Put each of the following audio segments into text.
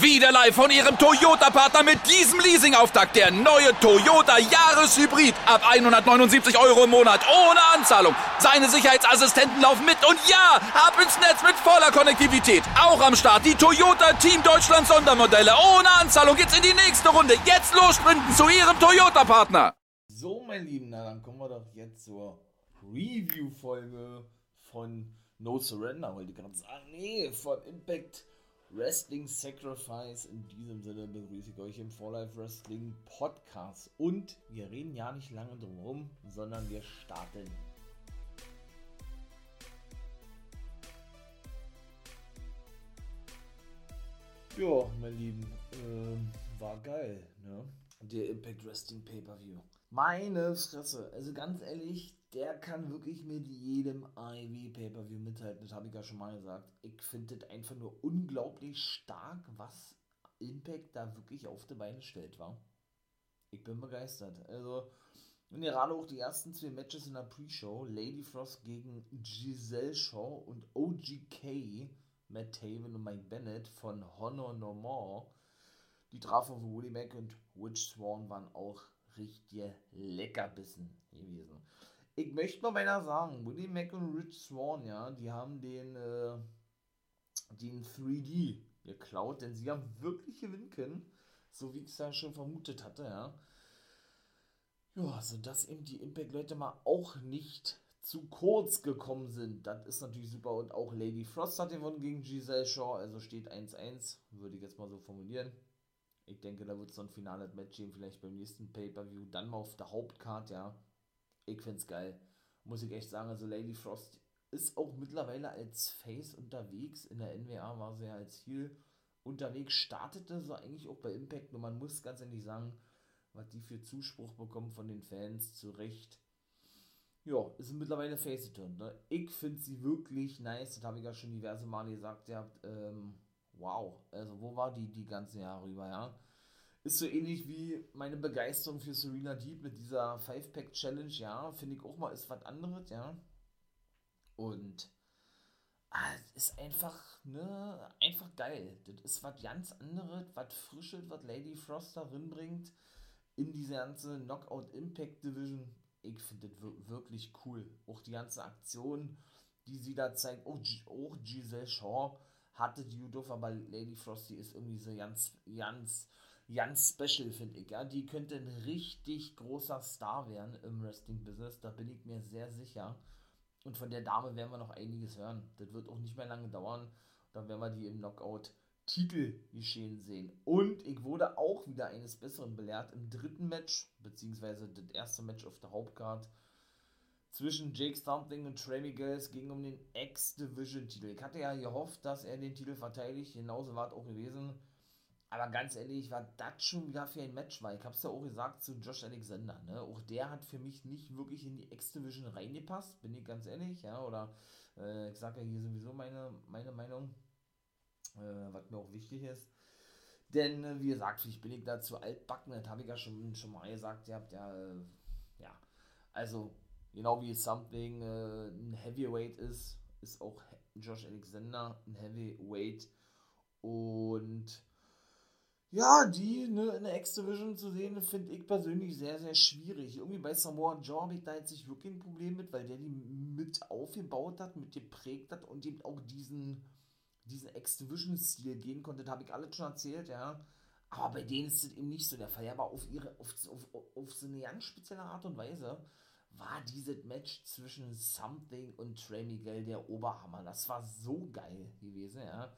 Wieder live von Ihrem Toyota-Partner mit diesem Leasing-Auftakt. Der neue Toyota Jahreshybrid. Ab 179 Euro im Monat. Ohne Anzahlung. Seine Sicherheitsassistenten laufen mit. Und ja, ab ins Netz mit voller Konnektivität. Auch am Start die Toyota Team Deutschland Sondermodelle. Ohne Anzahlung geht's in die nächste Runde. Jetzt los sprinten zu Ihrem Toyota-Partner. So, mein Lieben, na dann kommen wir doch jetzt zur Review-Folge von No Surrender, wollte ich gerade sagen. Nee, von Impact Wrestling Sacrifice. In diesem Sinne begrüße ich euch im For Life Wrestling Podcast. Und wir reden ja nicht lange drum herum, sondern wir starten. Ja, mein Lieben, ähm, war geil, ne? Der Impact Wrestling Pay-Per-View. Meine Fresse, also ganz ehrlich, der kann wirklich mit jedem AEW Pay-Per-View mithalten. Das habe ich ja schon mal gesagt. Ich finde das einfach nur unglaublich stark, was Impact da wirklich auf die Beine stellt, war. Ich bin begeistert. Also, und gerade auch die ersten zwei Matches in der Pre-Show, Lady Frost gegen Giselle Shaw und OGK, Matt Taven und Mike Bennett von Honor No More, die trafen auf Woody Mac und Witch Swan waren auch richtig Leckerbissen gewesen ich möchte mal beinahe sagen, Willie Mack und Rich Swan, ja, die haben den, äh, den 3D geklaut, denn sie haben wirklich gewinnen können, so wie ich es ja schon vermutet hatte, ja. Ja, sodass eben die Impact-Leute mal auch nicht zu kurz gekommen sind. Das ist natürlich super. Und auch Lady Frost hat gewonnen gegen Giselle Shaw, also steht 1-1, würde ich jetzt mal so formulieren. Ich denke, da wird es so ein finales Match geben, vielleicht beim nächsten Pay-Per-View, dann mal auf der Hauptcard, ja ich find's geil. Muss ich echt sagen. Also Lady Frost ist auch mittlerweile als Face unterwegs. In der NWA war sie ja als Heel unterwegs. Startete so eigentlich auch bei Impact. Nur man muss ganz ehrlich sagen, was die für Zuspruch bekommen von den Fans, zu Recht. Ja, ist mittlerweile Face. Ne? Ich finde sie wirklich nice. Das habe ich ja schon diverse Male gesagt. Ihr habt, ähm, wow. Also, wo war die die ganzen Jahre über, ja? Ist so ähnlich wie meine Begeisterung für Serena Deep mit dieser Five-Pack-Challenge, ja, finde ich auch mal ist was anderes, ja. Und ah, ist einfach, ne, einfach geil. Das ist was ganz anderes, was Frisches, was Lady Frost da bringt in diese ganze Knockout Impact Division. Ich finde das wirklich cool. Auch die ganze Aktion, die sie da zeigt. Auch, auch Giselle Shaw hatte Judov, aber Lady Frost, die ist irgendwie so ganz, ganz ganz special, finde ich. Ja? Die könnte ein richtig großer Star werden im Wrestling-Business, da bin ich mir sehr sicher. Und von der Dame werden wir noch einiges hören. Das wird auch nicht mehr lange dauern. Dann werden wir die im Knockout Titel geschehen sehen. Und ich wurde auch wieder eines Besseren belehrt im dritten Match, beziehungsweise das erste Match auf der Hauptcard zwischen Jake Stumpling und Trey Miguel. ging um den X-Division-Titel. Ich hatte ja gehofft, dass er den Titel verteidigt. Genauso war es auch gewesen. Aber ganz ehrlich, war das schon wieder für ein Match, weil ich hab's ja auch gesagt zu Josh Alexander, ne? Auch der hat für mich nicht wirklich in die X-Division reingepasst, bin ich ganz ehrlich, ja, oder äh, ich sage ja hier sowieso meine, meine Meinung, äh, was mir auch wichtig ist. Denn, äh, wie gesagt, ich bin ich da zu altbacken, das habe ich ja schon, schon mal gesagt, ihr habt ja, äh, ja, also, genau wie Something äh, ein Heavyweight ist, ist auch Josh Alexander ein Heavyweight und ja, die ne, in der X-Division zu sehen, finde ich persönlich sehr, sehr schwierig. Irgendwie bei Samoa Joe habe ich da jetzt nicht wirklich ein Problem mit, weil der die mit aufgebaut hat, mit geprägt hat und eben auch diesen, diesen X-Division-Stil gehen konnte. Das habe ich alles schon erzählt, ja. Aber bei denen ist das eben nicht so der Fall. Aber auf, ihre, auf, auf, auf so eine ganz spezielle Art und Weise war dieses Match zwischen Something und Trey Miguel der Oberhammer. Das war so geil gewesen, ja.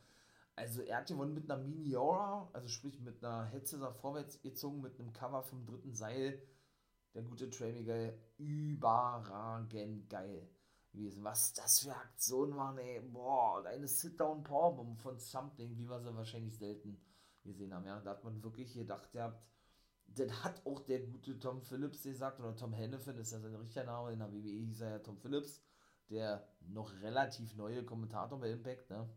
Also er hat gewonnen mit einer Miniora, also sprich mit einer Headsetter vorwärts gezogen, mit einem Cover vom dritten Seil. Der gute Trey Miguel, überragend geil gewesen. Was das für Aktionen waren, ey. Boah, eine Sit-Down-Powerbomb von Something, wie wir sie wahrscheinlich selten gesehen haben. Ja, da hat man wirklich gedacht, ihr habt, das hat auch der gute Tom Phillips gesagt, oder Tom Hennefin ist ja sein richtiger Name, in der WWE hieß er ja Tom Phillips, der noch relativ neue Kommentator bei Impact, ne?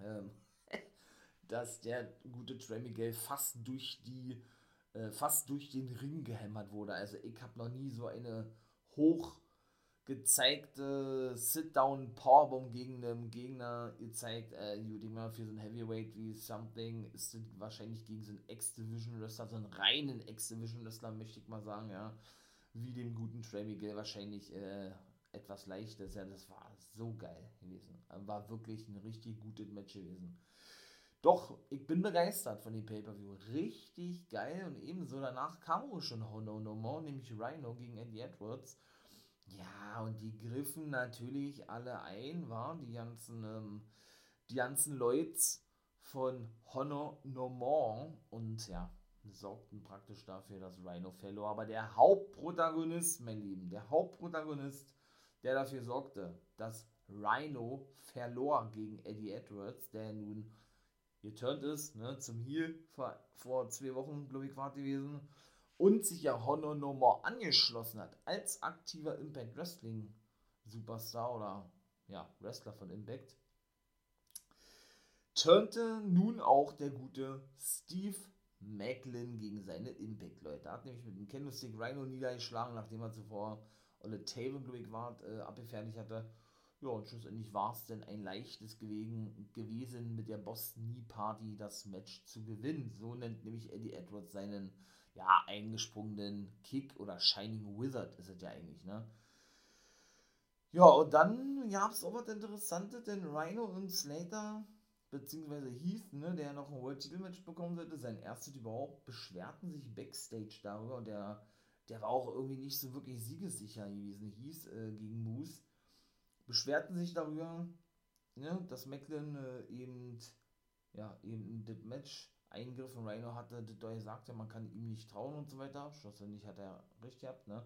ähm, dass der gute Trey Miguel fast durch die äh, fast durch den Ring gehämmert wurde. Also ich habe noch nie so eine hoch gezeigte Sit-Down Powerbomb gegen einen Gegner gezeigt. Äh, mal für so ein Heavyweight wie Something ist wahrscheinlich gegen so einen X-Division Wrestler, so einen reinen X-Division Wrestler, möchte ich mal sagen, ja. Wie dem guten Trey Miguel wahrscheinlich äh, etwas leichter. Ja, das war so geil gewesen. War wirklich ein richtig gutes Match gewesen. Doch, ich bin begeistert von dem Pay-Per-View. Richtig geil. Und ebenso danach kam auch schon Hono No More, nämlich Rhino gegen Eddie Edwards. Ja, und die griffen natürlich alle ein, waren die ganzen, ähm, die ganzen Leute von Honor No More. Und ja, sorgten praktisch dafür, dass Rhino verlor. Aber der Hauptprotagonist, mein Lieben, der Hauptprotagonist, der dafür sorgte, dass Rhino verlor gegen Eddie Edwards, der nun geturnt ist, ne, zum Heal vor, vor zwei Wochen, glaube ich, war gewesen, und sich ja Honor No More angeschlossen hat als aktiver Impact Wrestling Superstar oder ja, Wrestler von Impact, turnte nun auch der gute Steve Macklin gegen seine Impact-Leute. Er hat nämlich mit dem Candlestick Rhino niedergeschlagen, nachdem er zuvor Olle Table, glaube ich, war, äh, abgefertigt hatte. Ja, und schlussendlich war es denn ein leichtes gewesen, gewesen, mit der Boston Knee Party das Match zu gewinnen. So nennt nämlich Eddie Edwards seinen ja, eingesprungenen Kick oder Shining Wizard ist es ja eigentlich, ne? Ja, und dann gab es auch was Interessantes, denn Rhino und Slater, beziehungsweise Heath, ne, der noch ein World Title Match bekommen sollte, sein erstes überhaupt, beschwerten sich Backstage darüber und der, der war auch irgendwie nicht so wirklich siegessicher gewesen, Heath äh, gegen Moose beschwerten sich darüber, ne, dass Macklin äh, eben, ja, eben das Match Eingriff von Rhino hatte, gesagt, ja, man kann ihm nicht trauen und so weiter. Schlussendlich hat er recht gehabt, ne?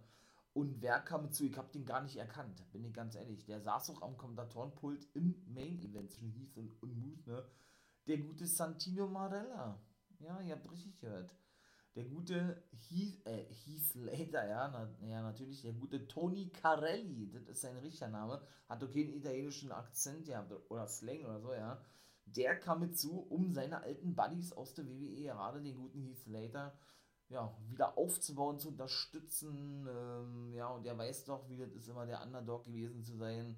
Und wer kam zu? Ich hab den gar nicht erkannt, bin ich ganz ehrlich. Der saß auch am Kommentatorenpult im Main-Event zwischen Heath und, und Moose, ne? Der gute Santino Marella. Ja, ihr habt richtig gehört der gute Heath, äh, Heath Slater, ja, na, ja, natürlich, der gute Tony Carelli, das ist sein richtiger Name, hat okay einen italienischen Akzent ja, oder Slang oder so, ja. Der kam mit zu, um seine alten Buddies aus der WWE, gerade den guten Heath Slater, ja, wieder aufzubauen, zu unterstützen, ähm, ja, und er weiß doch, wie das ist, immer der Underdog gewesen zu sein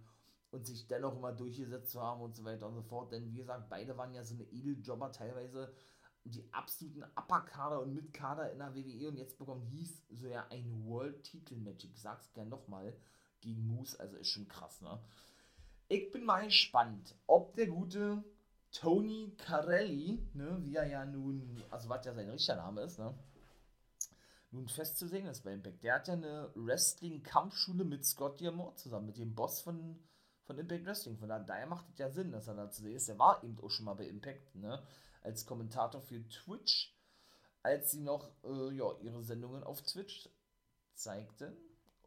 und sich dennoch immer durchgesetzt zu haben und so weiter und so fort, denn wie gesagt, beide waren ja so eine Edeljobber teilweise, die absoluten Upper-Kader und Mid-Kader in der WWE und jetzt bekommt hieß so ja ein World-Titel-Match. Ich sag's gern nochmal gegen Moose, also ist schon krass, ne? Ich bin mal gespannt, ob der gute Tony Carelli, ne, wie er ja nun, also was ja sein richtiger Name ist, ne, nun festzusehen ist bei Impact. Der hat ja eine Wrestling-Kampfschule mit Scott Diamond zusammen, mit dem Boss von, von Impact Wrestling. Von daher macht es ja Sinn, dass er da zu sehen ist. Der war eben auch schon mal bei Impact, ne? als Kommentator für Twitch, als sie noch äh, ja, ihre Sendungen auf Twitch zeigten.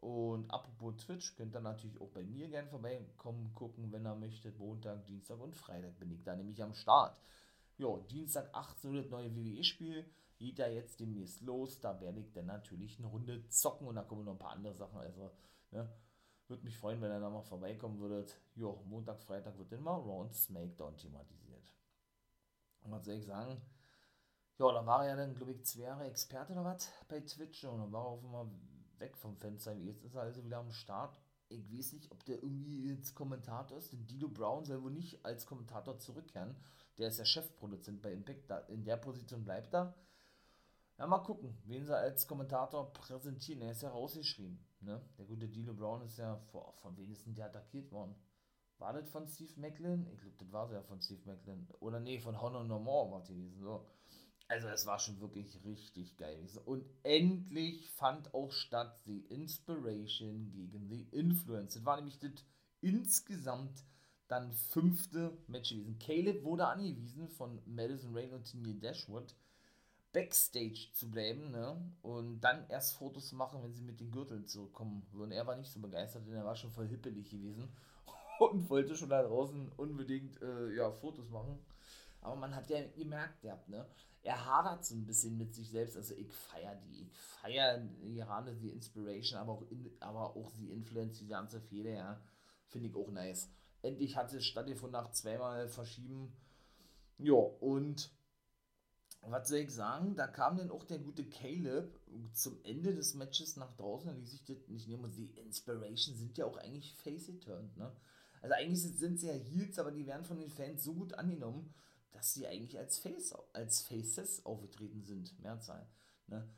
Und apropos Twitch, könnt ihr natürlich auch bei mir gerne vorbeikommen, gucken, wenn ihr möchtet. Montag, Dienstag und Freitag bin ich da nämlich am Start. Ja, Dienstag 18 Uhr das neue WWE-Spiel. Geht ja jetzt demnächst los. Da werde ich dann natürlich eine Runde zocken und da kommen noch ein paar andere Sachen. Also, ne, würde mich freuen, wenn ihr da mal vorbeikommen würdet. Ja, Montag, Freitag wird dann mal Raw Smackdown thematisiert was soll ich sagen? Ja, da war ja dann, glaube ich, zwei Jahre Experte oder was bei Twitch und dann war er auf einmal weg vom Fenster. Jetzt ist er also wieder am Start. Ich weiß nicht, ob der irgendwie jetzt Kommentator ist. Den Dilo Brown soll wohl nicht als Kommentator zurückkehren. Der ist ja Chefproduzent bei Impact. In der Position bleibt er. Ja, mal gucken, wen sie als Kommentator präsentieren. Er ist ja rausgeschrieben. Ne? Der gute Dilo Brown ist ja vor, von wenigstens der attackiert worden. War das von Steve Macklin? Ich glaube, das war ja von Steve Macklin. Oder nee, von Honor No More war gewesen. So. Also es war schon wirklich richtig geil. Und endlich fand auch statt die Inspiration gegen die Influence. Das war nämlich das insgesamt dann fünfte Match gewesen. Caleb wurde angewiesen von Madison Rain und Tiny Dashwood Backstage zu bleiben ne? und dann erst Fotos zu machen, wenn sie mit den Gürteln zurückkommen würden. Er war nicht so begeistert, denn er war schon voll hippelig gewesen und wollte schon da draußen unbedingt äh, ja, Fotos machen. Aber man hat ja gemerkt, der, ne? Er hadert so ein bisschen mit sich selbst. Also ich feiere die, ich feiere gerade die Inspiration, aber auch, in, aber auch die Influence, die ganze Fehler, ja, finde ich auch nice. Endlich hat es stattgefunden nach zweimal Verschieben. Ja, und was soll ich sagen, da kam dann auch der gute Caleb zum Ende des Matches nach draußen, da ließ sich das nicht nehmen. Und die Inspiration sind ja auch eigentlich face-turned, ne? Also eigentlich sind sie ja Heels, aber die werden von den Fans so gut angenommen, dass sie eigentlich als Face, als Faces aufgetreten sind, Mehrzahl. Ne?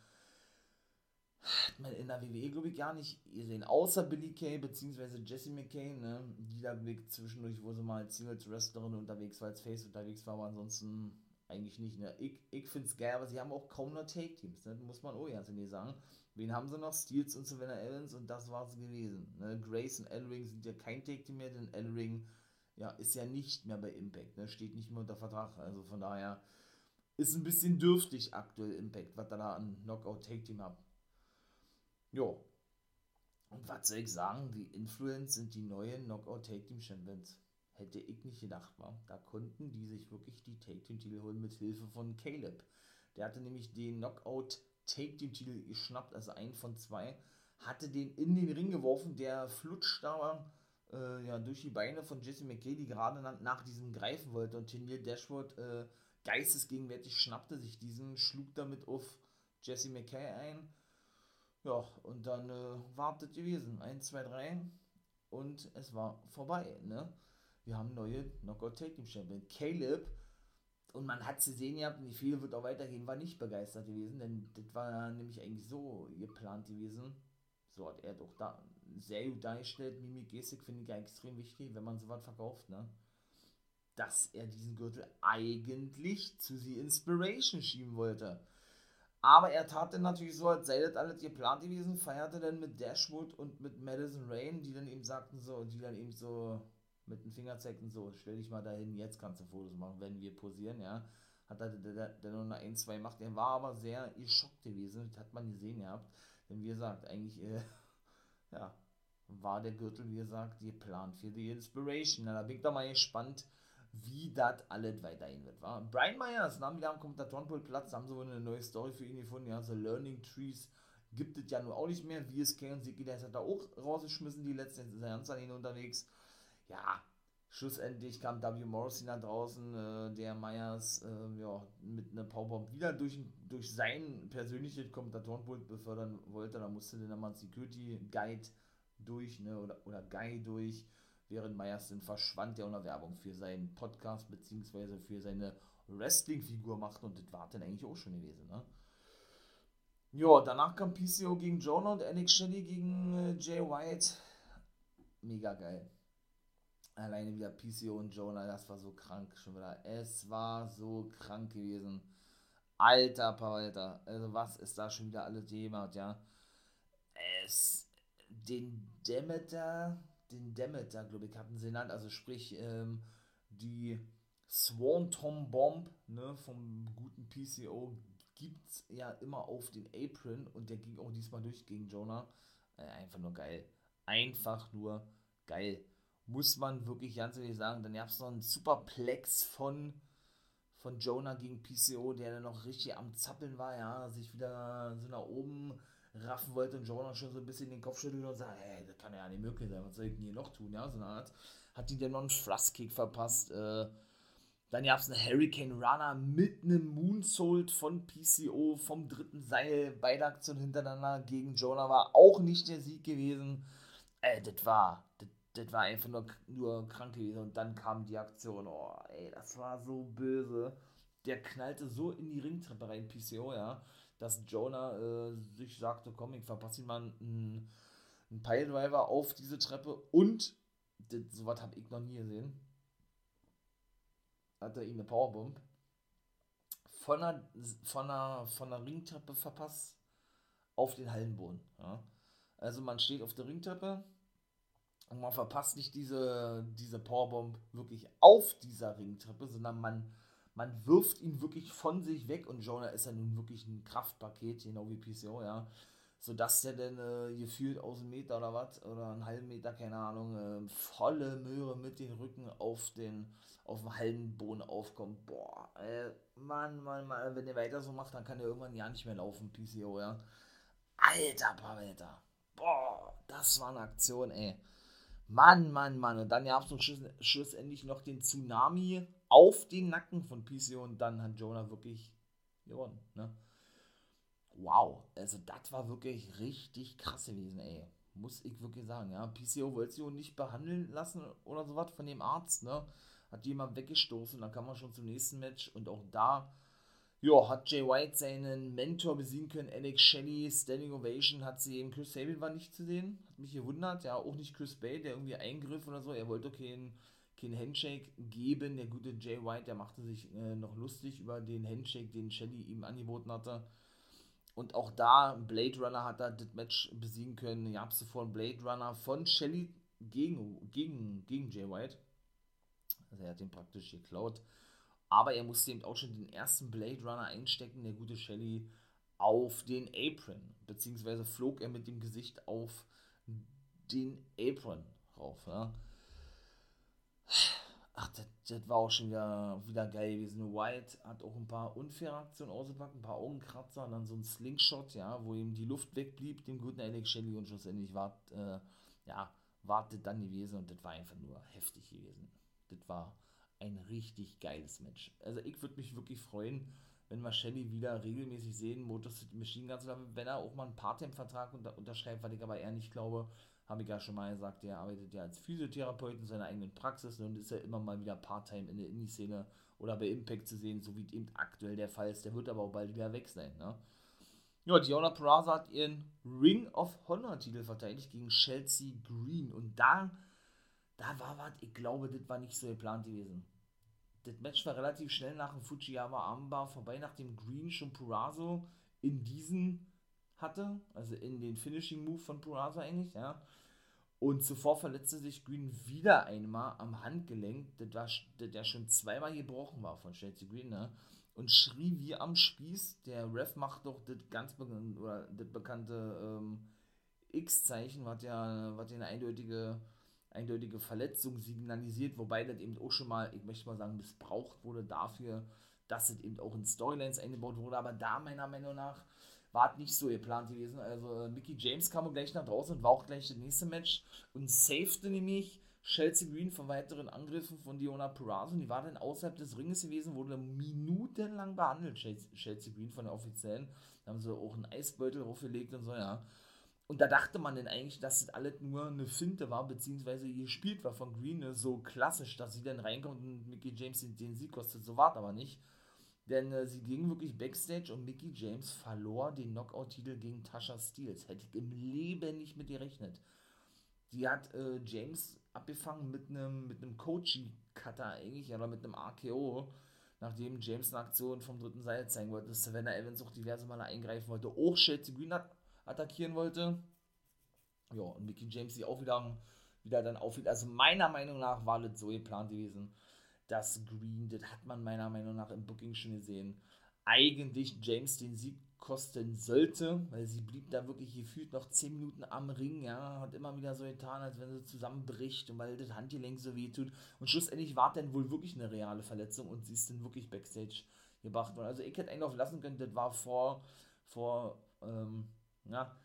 Hat man in der WWE, glaube ich, gar nicht gesehen. Außer Billy Kay bzw. Jesse McKay, ne? die da zwischendurch, wo sie mal als Singles-Wrestlerin unterwegs war, als Face unterwegs war, aber ansonsten eigentlich nicht. Ne? Ich, ich finde es geil, aber sie haben auch kaum noch Take-Teams, ne? muss man ganz ehrlich sagen. Wen haben sie noch? Steels und Savannah Evans und das war es gewesen. Ne? Grace und Ellering sind ja kein Take-Team mehr, denn Ellering ja, ist ja nicht mehr bei Impact, ne? steht nicht mehr unter Vertrag. Also von daher ist ein bisschen dürftig aktuell Impact, was da an Knockout-Take-Team hat. Jo. Und was soll ich sagen? Die Influence sind die neuen Knockout Take Team Champions. Hätte ich nicht gedacht, war. Da konnten die sich wirklich die Take Team Titel holen mit Hilfe von Caleb. Der hatte nämlich den Knockout Take Team Titel geschnappt, also einen von zwei, hatte den in den Ring geworfen, der flutscht da äh, ja, durch die Beine von Jesse McKay, die gerade nach, diesem greifen wollte und Tennille Dashwood äh, geistesgegenwärtig schnappte sich diesen, schlug damit auf Jesse McKay ein ja, und dann äh, war das gewesen. 1, 2, 3 und es war vorbei. Ne? Wir haben neue Knockout Team Champion. Caleb, und man hat sie sehen gehabt, und die wird auch weitergehen, war nicht begeistert gewesen, denn das war nämlich eigentlich so geplant gewesen. So hat er doch da sehr gut dargestellt. Mimik Gestik finde ich ja extrem wichtig, wenn man sowas verkauft, ne? Dass er diesen Gürtel eigentlich zu The Inspiration schieben wollte. Aber er tat dann natürlich so, als sei das alles geplant gewesen, feierte dann mit Dashwood und mit Madison Rain, die dann eben sagten so, die dann eben so mit dem Finger zeigten, so, stell dich mal dahin, jetzt kannst du Fotos machen, wenn wir posieren, ja. Hat er dann nur noch ein, zwei gemacht. Er war aber sehr geschockt gewesen, das hat man gesehen gehabt. Denn wie gesagt, eigentlich, äh, ja, war der Gürtel, wie gesagt, geplant für die Inspiration. Da bin ich doch mal gespannt, wie das alles weiterhin wird. War. Brian Myers nahm wieder am Kommentatorenpult Platz, haben sie wohl eine neue Story für ihn gefunden. Ja, so Learning Trees gibt es ja nur auch nicht mehr. Wie es und Siki, der hat da auch rausgeschmissen, die letzte ist ihn unterwegs. Ja, schlussendlich kam W. Morrissey nach draußen, äh, der Myers äh, ja, mit einer Powerbomb wieder durch, durch sein persönliches Kommentatorenpult befördern wollte. Da musste dann mal ein Security Guide durch, ne, oder, oder Guy durch während Myers dann verschwand, der unter Werbung für seinen Podcast bzw. für seine Wrestling-Figur macht und das war dann eigentlich auch schon gewesen, ne? Ja, danach kam PCO gegen Jonah und Alex Shelley gegen äh, Jay White. Mega geil. Alleine wieder PCO und Jonah, das war so krank schon wieder. Es war so krank gewesen. Alter Alter. Also was ist da schon wieder alles jemand, ja? Es, den Demeter, den Demeter, glaube ich, hatten sie genannt. Also sprich, ähm, die Swanton Bomb ne, vom guten PCO gibt es ja immer auf den Apron und der ging auch diesmal durch gegen Jonah. Äh, einfach nur geil. Einfach nur geil. Muss man wirklich ganz ehrlich sagen. Dann gab es noch einen Superplex von, von Jonah gegen PCO, der dann noch richtig am Zappeln war, ja, sich wieder so nach oben raffen wollte und Jordan schon so ein bisschen den Kopf schüttelt und sagt, hey, das kann ja nicht möglich sein, was soll ich denn hier noch tun, ja, so eine Art. Hat die dann noch einen Thrust-Kick verpasst, äh, dann gab es eine Hurricane Runner mit einem Moonsault von PCO vom dritten Seil. Beide Aktionen hintereinander gegen Jonah war auch nicht der Sieg gewesen. Äh, das war, das war einfach nur, nur krank gewesen. Und dann kam die Aktion. Oh, ey, das war so böse. Der knallte so in die Ringtreppe rein, PCO, ja dass Jonah äh, sich sagte, komm, ich verpasse ihm mal einen, Piledriver auf diese Treppe und sowas habe ich noch nie gesehen. Hat er ihm eine Powerbomb von einer, von einer, von einer Ringtreppe verpasst auf den Hallenboden. Ja. Also man steht auf der Ringtreppe und man verpasst nicht diese, diese Powerbomb wirklich auf dieser Ringtreppe, sondern man man wirft ihn wirklich von sich weg und Jonah ist ja nun wirklich ein Kraftpaket, genau wie PCO, ja. Sodass der dann äh, gefühlt aus einem Meter oder was, oder einen halben Meter, keine Ahnung, äh, volle Möhre mit den Rücken auf den, auf dem halben Boden aufkommt. Boah, ey, Mann, Mann, Mann, wenn der weiter so macht, dann kann er irgendwann ja nicht mehr laufen, PCO, ja. Alter, Pavetta. Boah, das war eine Aktion, ey. Mann, Mann, Mann. Und dann gab es schluss, schlussendlich noch den Tsunami auf den Nacken von PCO und dann hat Jonah wirklich gewonnen, ne? Wow, also das war wirklich richtig krass gewesen, ey. Muss ich wirklich sagen, ja. PCO wollte sie auch nicht behandeln lassen oder sowas von dem Arzt, ne? Hat jemand weggestoßen, dann kam man schon zum nächsten Match und auch da ja, hat Jay White seinen Mentor besiegen können, Alex Shelley, Standing Ovation, hat sie eben, Chris Sabin war nicht zu sehen, hat mich gewundert, ja, auch nicht Chris Bay, der irgendwie eingriff oder so, er wollte keinen kein Handshake geben, der gute Jay White, der machte sich äh, noch lustig über den Handshake, den Shelley ihm angeboten hatte. Und auch da, Blade Runner hat da das Match besiegen können, gab es zuvor einen Blade Runner von Shelley gegen, gegen, gegen Jay White. Also er hat den praktisch geklaut. Aber er musste eben auch schon den ersten Blade Runner einstecken, der gute Shelly, auf den Apron. Beziehungsweise flog er mit dem Gesicht auf den Apron rauf. Ja. Ach, das, war auch schon wieder, wieder geil gewesen. White hat auch ein paar unfaire Aktionen ausgepackt, ein paar Augenkratzer und dann so ein Slingshot, ja, wo ihm die Luft wegblieb, dem guten Alex Shelley und schlussendlich war, äh, ja, wartet dann gewesen und das war einfach nur heftig gewesen. Das war ein richtig geiles Match. Also ich würde mich wirklich freuen, wenn wir Shelly wieder regelmäßig sehen, Motor City Machine Guns, wenn er auch mal einen Part-Time-Vertrag unter, unterschreibt, was ich aber eher nicht glaube, habe ich ja schon mal gesagt, der arbeitet ja als Physiotherapeut in seiner eigenen Praxis und ist ja immer mal wieder Part-Time in der Indie-Szene oder bei Impact zu sehen, so wie eben aktuell der Fall ist. Der wird aber auch bald wieder weg sein, ne? Ja, Diona Peraza hat ihren Ring of Honor-Titel verteidigt gegen Chelsea Green und da, da war was, ich glaube, das war nicht so geplant gewesen das Match war relativ schnell nach dem Fujiyama Armbar vorbei, nachdem Green schon Purazo in diesen hatte, also in den Finishing Move von Purazo eigentlich, ja. Und zuvor verletzte sich Green wieder einmal am Handgelenk, der schon zweimal gebrochen war von Chelsea Green, ne? Und schrie wie am Spieß. Der Ref macht doch das ganz bekannte, oder bekannte ähm, X-Zeichen, was ja, was ja eine eindeutige eindeutige Verletzung signalisiert, wobei das eben auch schon mal, ich möchte mal sagen, missbraucht wurde dafür, dass es eben auch in Storylines eingebaut wurde, aber da meiner Meinung nach war es nicht so geplant gewesen. Also äh, Mickey James kam gleich nach draußen und war auch gleich das nächste Match und safete nämlich Chelsea Green von weiteren Angriffen von Diona Purrazzo. Die war dann außerhalb des Ringes gewesen, wurde minutenlang behandelt, Chelsea Green von der Offiziellen. Da haben sie auch einen Eisbeutel draufgelegt und so, ja. Und da dachte man denn eigentlich, dass das alles nur eine Finte war, beziehungsweise gespielt war von Green, ne? so klassisch, dass sie dann reinkommt und Mickey James den, Sieg kostet. So war es aber nicht. Denn äh, sie ging wirklich Backstage und Mickey James verlor den Knockout-Titel gegen Tasha Steels. Hätte ich im Leben nicht mit gerechnet. Die hat äh, James abgefangen mit einem mit Coaching-Cutter eigentlich, oder mit einem RKO, nachdem James eine Aktion vom dritten Seil zeigen wollte. Savannah Evans auch diverse Male eingreifen wollte. Auch Chelsea Green hat attackieren wollte. Ja, und Mickey James sich auch wieder, wieder dann aufhielt. Also meiner Meinung nach war das so geplant gewesen, dass Green, das hat man meiner Meinung nach im Booking schon gesehen, eigentlich James den Sieg kosten sollte, weil sie blieb da wirklich gefühlt noch 10 Minuten am Ring, ja, hat immer wieder so getan, als wenn sie zusammenbricht und weil das Handgelenk so weh tut. Und schlussendlich war dann wohl wirklich eine reale Verletzung und sie ist dann wirklich Backstage gebracht worden. Also ich hätte eigentlich lassen können, das war vor, vor ähm, ja,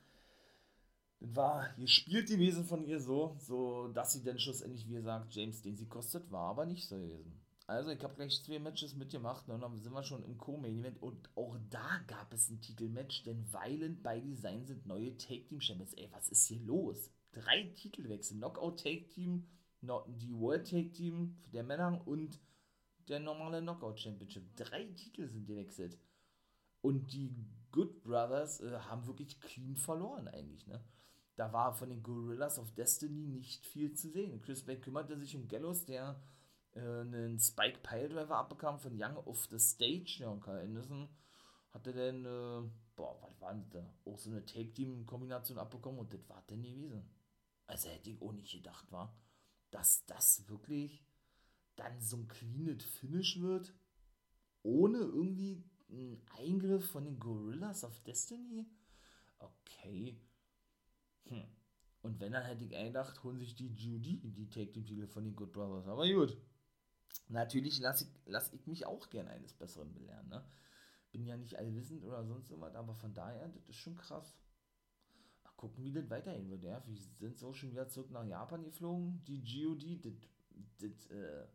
das war gespielt gewesen von ihr so, so dass sie dann schlussendlich, wie gesagt, James, den sie kostet, war aber nicht so gewesen. Also ich habe gleich zwei Matches mitgemacht ne, und dann sind wir schon im Co-Main-Event und auch da gab es ein Titelmatch, denn Violent by Design sind neue Take-Team-Champions. Ey, was ist hier los? Drei Titelwechsel, Knockout Take-Team, die World Take-Team der Männer und der normale Knockout Championship. Drei Titel sind gewechselt. Und die Good Brothers äh, haben wirklich clean verloren eigentlich, ne? Da war von den Gorillas of Destiny nicht viel zu sehen. Chris Bay kümmerte sich um Gallows, der äh, einen Spike Piledriver abbekam von Young of the Stage. Ja, und Carl Anderson hatte dann, äh, boah, was war denn da? Auch so eine Take-Team-Kombination abbekommen und das war denn gewesen. Also hätte ich auch nicht gedacht, war, dass das wirklich dann so ein cleanet Finish wird, ohne irgendwie ein Eingriff von den Gorillas of Destiny? Okay. Hm. Und wenn, dann hätte ich gedacht, holen sich die Judy die Take-Team-Titel von den Good Brothers. Aber gut. Natürlich lasse ich, lass ich mich auch gerne eines Besseren belehren. Ne? Bin ja nicht allwissend oder sonst irgendwas, aber von daher, das ist schon krass. Mal gucken, wie das weitergehen wird. Ja? Wir sind so schon wieder zurück nach Japan geflogen. Die GOD, das, das, äh,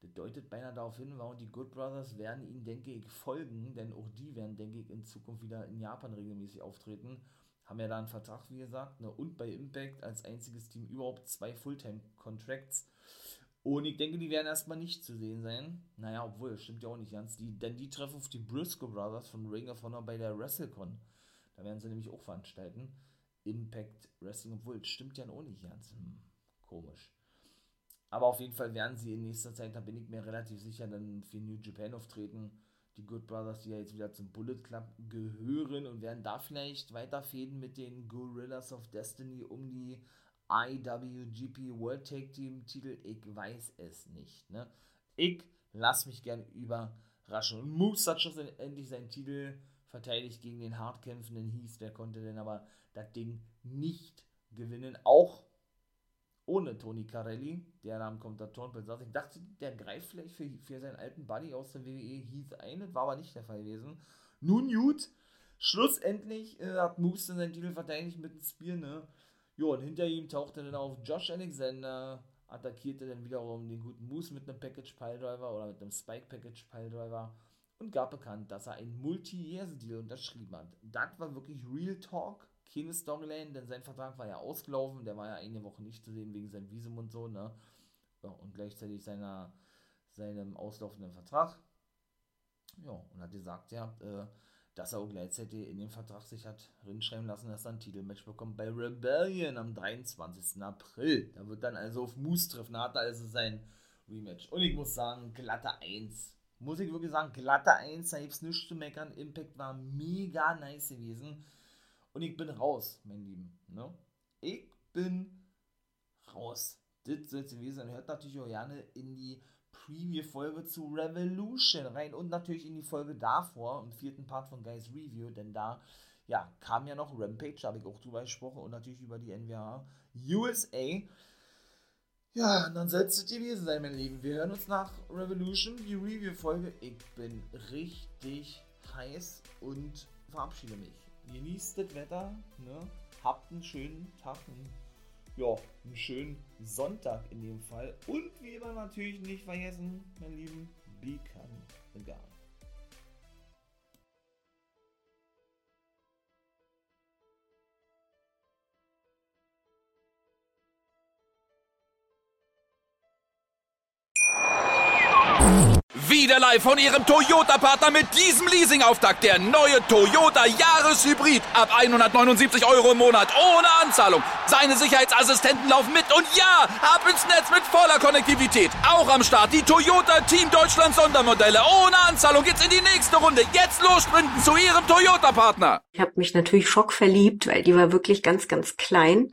Das deutet beinahe darauf hin, warum die Good Brothers werden ihnen, denke ich, folgen, denn auch die werden, denke ich, in Zukunft wieder in Japan regelmäßig auftreten. Haben ja da einen Vertrag, wie gesagt, ne? und bei Impact als einziges Team überhaupt zwei Fulltime-Contracts. Und ich denke, die werden erstmal nicht zu sehen sein. Naja, obwohl, stimmt ja auch nicht ganz. Die, denn die treffen auf die Briscoe Brothers von Ring of Honor bei der WrestleCon. Da werden sie nämlich auch veranstalten. Impact Wrestling, obwohl, stimmt ja auch nicht ganz. Hm, komisch. Aber auf jeden Fall werden sie in nächster Zeit, da bin ich mir relativ sicher, dann für New Japan auftreten. Die Good Brothers, die ja jetzt wieder zum Bullet Club gehören und werden da vielleicht weiterfäden mit den Gorillas of Destiny um die IWGP World Tag Team Titel. Ich weiß es nicht. Ne? Ich lasse mich gern überraschen. Und Moose hat schon endlich seinen Titel verteidigt gegen den hartkämpfenden Heath. Der konnte denn aber das Ding nicht gewinnen. Auch ohne Tony Carelli, der da am Kommentatorenpult saß. Ich dachte, der greift vielleicht für, für seinen alten Buddy aus der WWE Heath ein. Das war aber nicht der Fall gewesen. Nun gut, schlussendlich äh, hat Moose seinen Titel verteidigt mit dem Spear, ne? Jo, und hinter ihm tauchte dann auf Josh Alexander, attackierte dann wiederum den guten Moose mit einem Package Piledriver oder mit einem Spike Package Piledriver und gab bekannt, dass er einen Multi-Years-Deal unterschrieben hat. Das war wirklich Real Talk keine Storyline, denn sein Vertrag war ja ausgelaufen, der war ja eine Woche nicht zu sehen wegen seinem Visum und so, ne? Ja, und gleichzeitig seiner, seinem auslaufenden Vertrag. Ja, und hat gesagt, ja, äh, dass er auch gleichzeitig in dem Vertrag sich hat rinschreiben lassen, dass er ein Titelmatch bekommt bei Rebellion am 23. April. Da wird dann also auf Moose treffen, da hat er also sein Rematch. Und ich muss sagen, glatte 1. Muss ich wirklich sagen, glatte 1, da gibt nichts zu meckern. Impact war mega nice gewesen. Und ich bin raus, mein Lieben. Ne? Ich bin raus. Das soll es gewesen sein. Hört natürlich auch gerne in die Preview-Folge zu Revolution rein und natürlich in die Folge davor, im vierten Part von Guys Review, denn da ja, kam ja noch Rampage, habe ich auch drüber gesprochen und natürlich über die NWA USA. Ja, und dann soll es gewesen sein, mein Lieben. Wir hören uns nach Revolution, die Review-Folge. Ich bin richtig heiß und verabschiede mich genießt das Wetter, ne? habt einen schönen Tag, einen, ja, einen schönen Sonntag in dem Fall. Und wie immer natürlich nicht vergessen, mein Lieben, become the live von ihrem Toyota-Partner mit diesem Leasing-Auftakt. Der neue Toyota Jahreshybrid. Ab 179 Euro im Monat. Ohne Anzahlung. Seine Sicherheitsassistenten laufen mit. Und ja, ab ins Netz mit voller Konnektivität. Auch am Start die Toyota Team Deutschland Sondermodelle. Ohne Anzahlung geht's in die nächste Runde. Jetzt los sprinten zu ihrem Toyota-Partner. Ich habe mich natürlich schockverliebt, weil die war wirklich ganz, ganz klein.